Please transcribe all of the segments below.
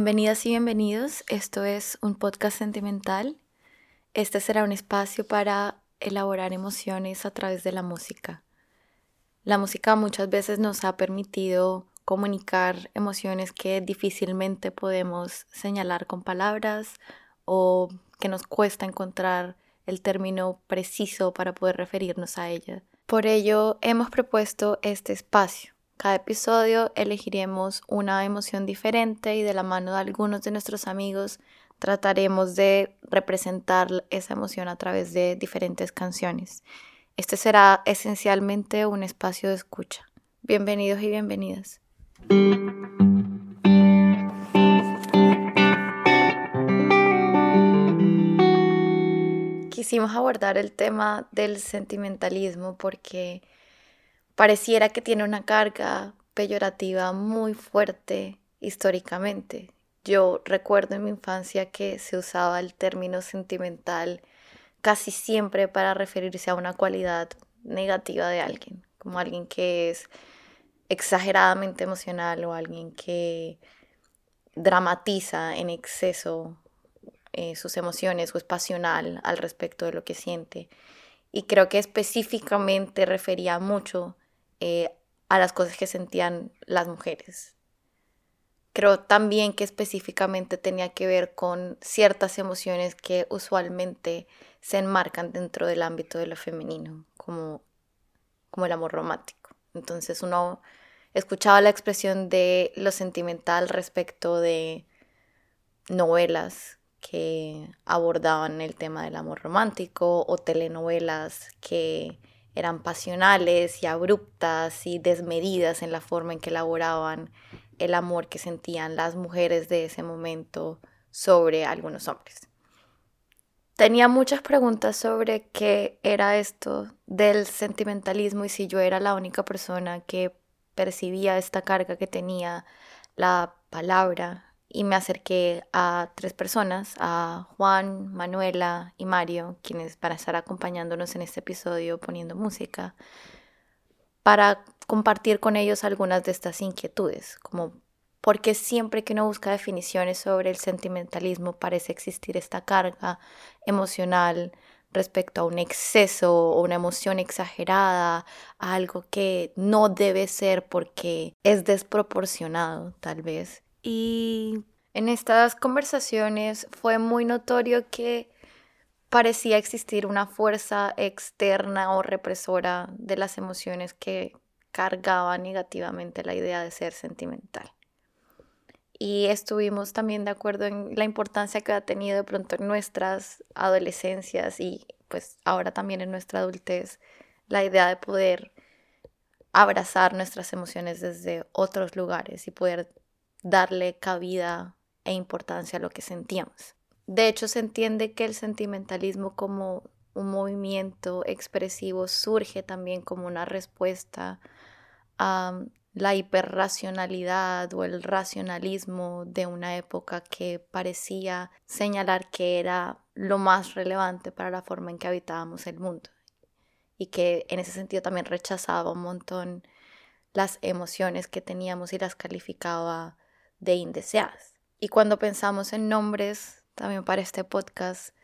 Bienvenidas y bienvenidos. Esto es un podcast sentimental. Este será un espacio para elaborar emociones a través de la música. La música muchas veces nos ha permitido comunicar emociones que difícilmente podemos señalar con palabras o que nos cuesta encontrar el término preciso para poder referirnos a ella. Por ello, hemos propuesto este espacio cada episodio elegiremos una emoción diferente y de la mano de algunos de nuestros amigos trataremos de representar esa emoción a través de diferentes canciones. Este será esencialmente un espacio de escucha. Bienvenidos y bienvenidas. Quisimos abordar el tema del sentimentalismo porque pareciera que tiene una carga peyorativa muy fuerte históricamente. Yo recuerdo en mi infancia que se usaba el término sentimental casi siempre para referirse a una cualidad negativa de alguien, como alguien que es exageradamente emocional o alguien que dramatiza en exceso eh, sus emociones o es pasional al respecto de lo que siente. Y creo que específicamente refería mucho eh, a las cosas que sentían las mujeres. Creo también que específicamente tenía que ver con ciertas emociones que usualmente se enmarcan dentro del ámbito de lo femenino, como, como el amor romántico. Entonces uno escuchaba la expresión de lo sentimental respecto de novelas que abordaban el tema del amor romántico o telenovelas que eran pasionales y abruptas y desmedidas en la forma en que elaboraban el amor que sentían las mujeres de ese momento sobre algunos hombres. Tenía muchas preguntas sobre qué era esto del sentimentalismo y si yo era la única persona que percibía esta carga que tenía la palabra y me acerqué a tres personas, a Juan, Manuela y Mario, quienes van a estar acompañándonos en este episodio poniendo música, para compartir con ellos algunas de estas inquietudes, como porque siempre que uno busca definiciones sobre el sentimentalismo parece existir esta carga emocional respecto a un exceso o una emoción exagerada, a algo que no debe ser porque es desproporcionado tal vez. Y en estas conversaciones fue muy notorio que parecía existir una fuerza externa o represora de las emociones que cargaba negativamente la idea de ser sentimental. Y estuvimos también de acuerdo en la importancia que ha tenido de pronto en nuestras adolescencias y pues ahora también en nuestra adultez la idea de poder abrazar nuestras emociones desde otros lugares y poder darle cabida e importancia a lo que sentíamos. De hecho, se entiende que el sentimentalismo como un movimiento expresivo surge también como una respuesta a la hiperracionalidad o el racionalismo de una época que parecía señalar que era lo más relevante para la forma en que habitábamos el mundo y que en ese sentido también rechazaba un montón las emociones que teníamos y las calificaba de indeseadas. Y cuando pensamos en nombres, también para este podcast,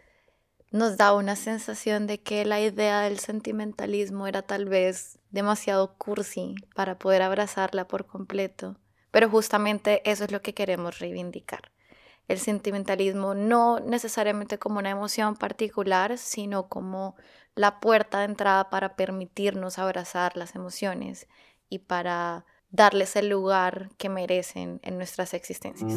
nos da una sensación de que la idea del sentimentalismo era tal vez demasiado cursi para poder abrazarla por completo, pero justamente eso es lo que queremos reivindicar. El sentimentalismo no necesariamente como una emoción particular, sino como la puerta de entrada para permitirnos abrazar las emociones y para darles el lugar que merecen en nuestras existencias.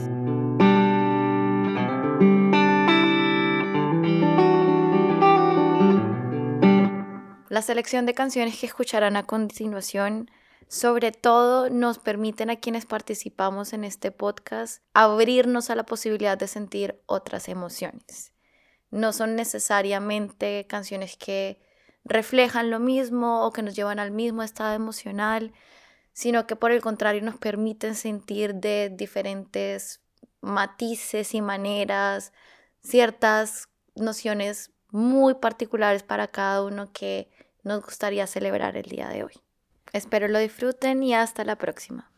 La selección de canciones que escucharán a continuación sobre todo nos permiten a quienes participamos en este podcast abrirnos a la posibilidad de sentir otras emociones. No son necesariamente canciones que reflejan lo mismo o que nos llevan al mismo estado emocional, sino que por el contrario nos permiten sentir de diferentes matices y maneras ciertas nociones muy particulares para cada uno que nos gustaría celebrar el día de hoy. Espero lo disfruten y hasta la próxima.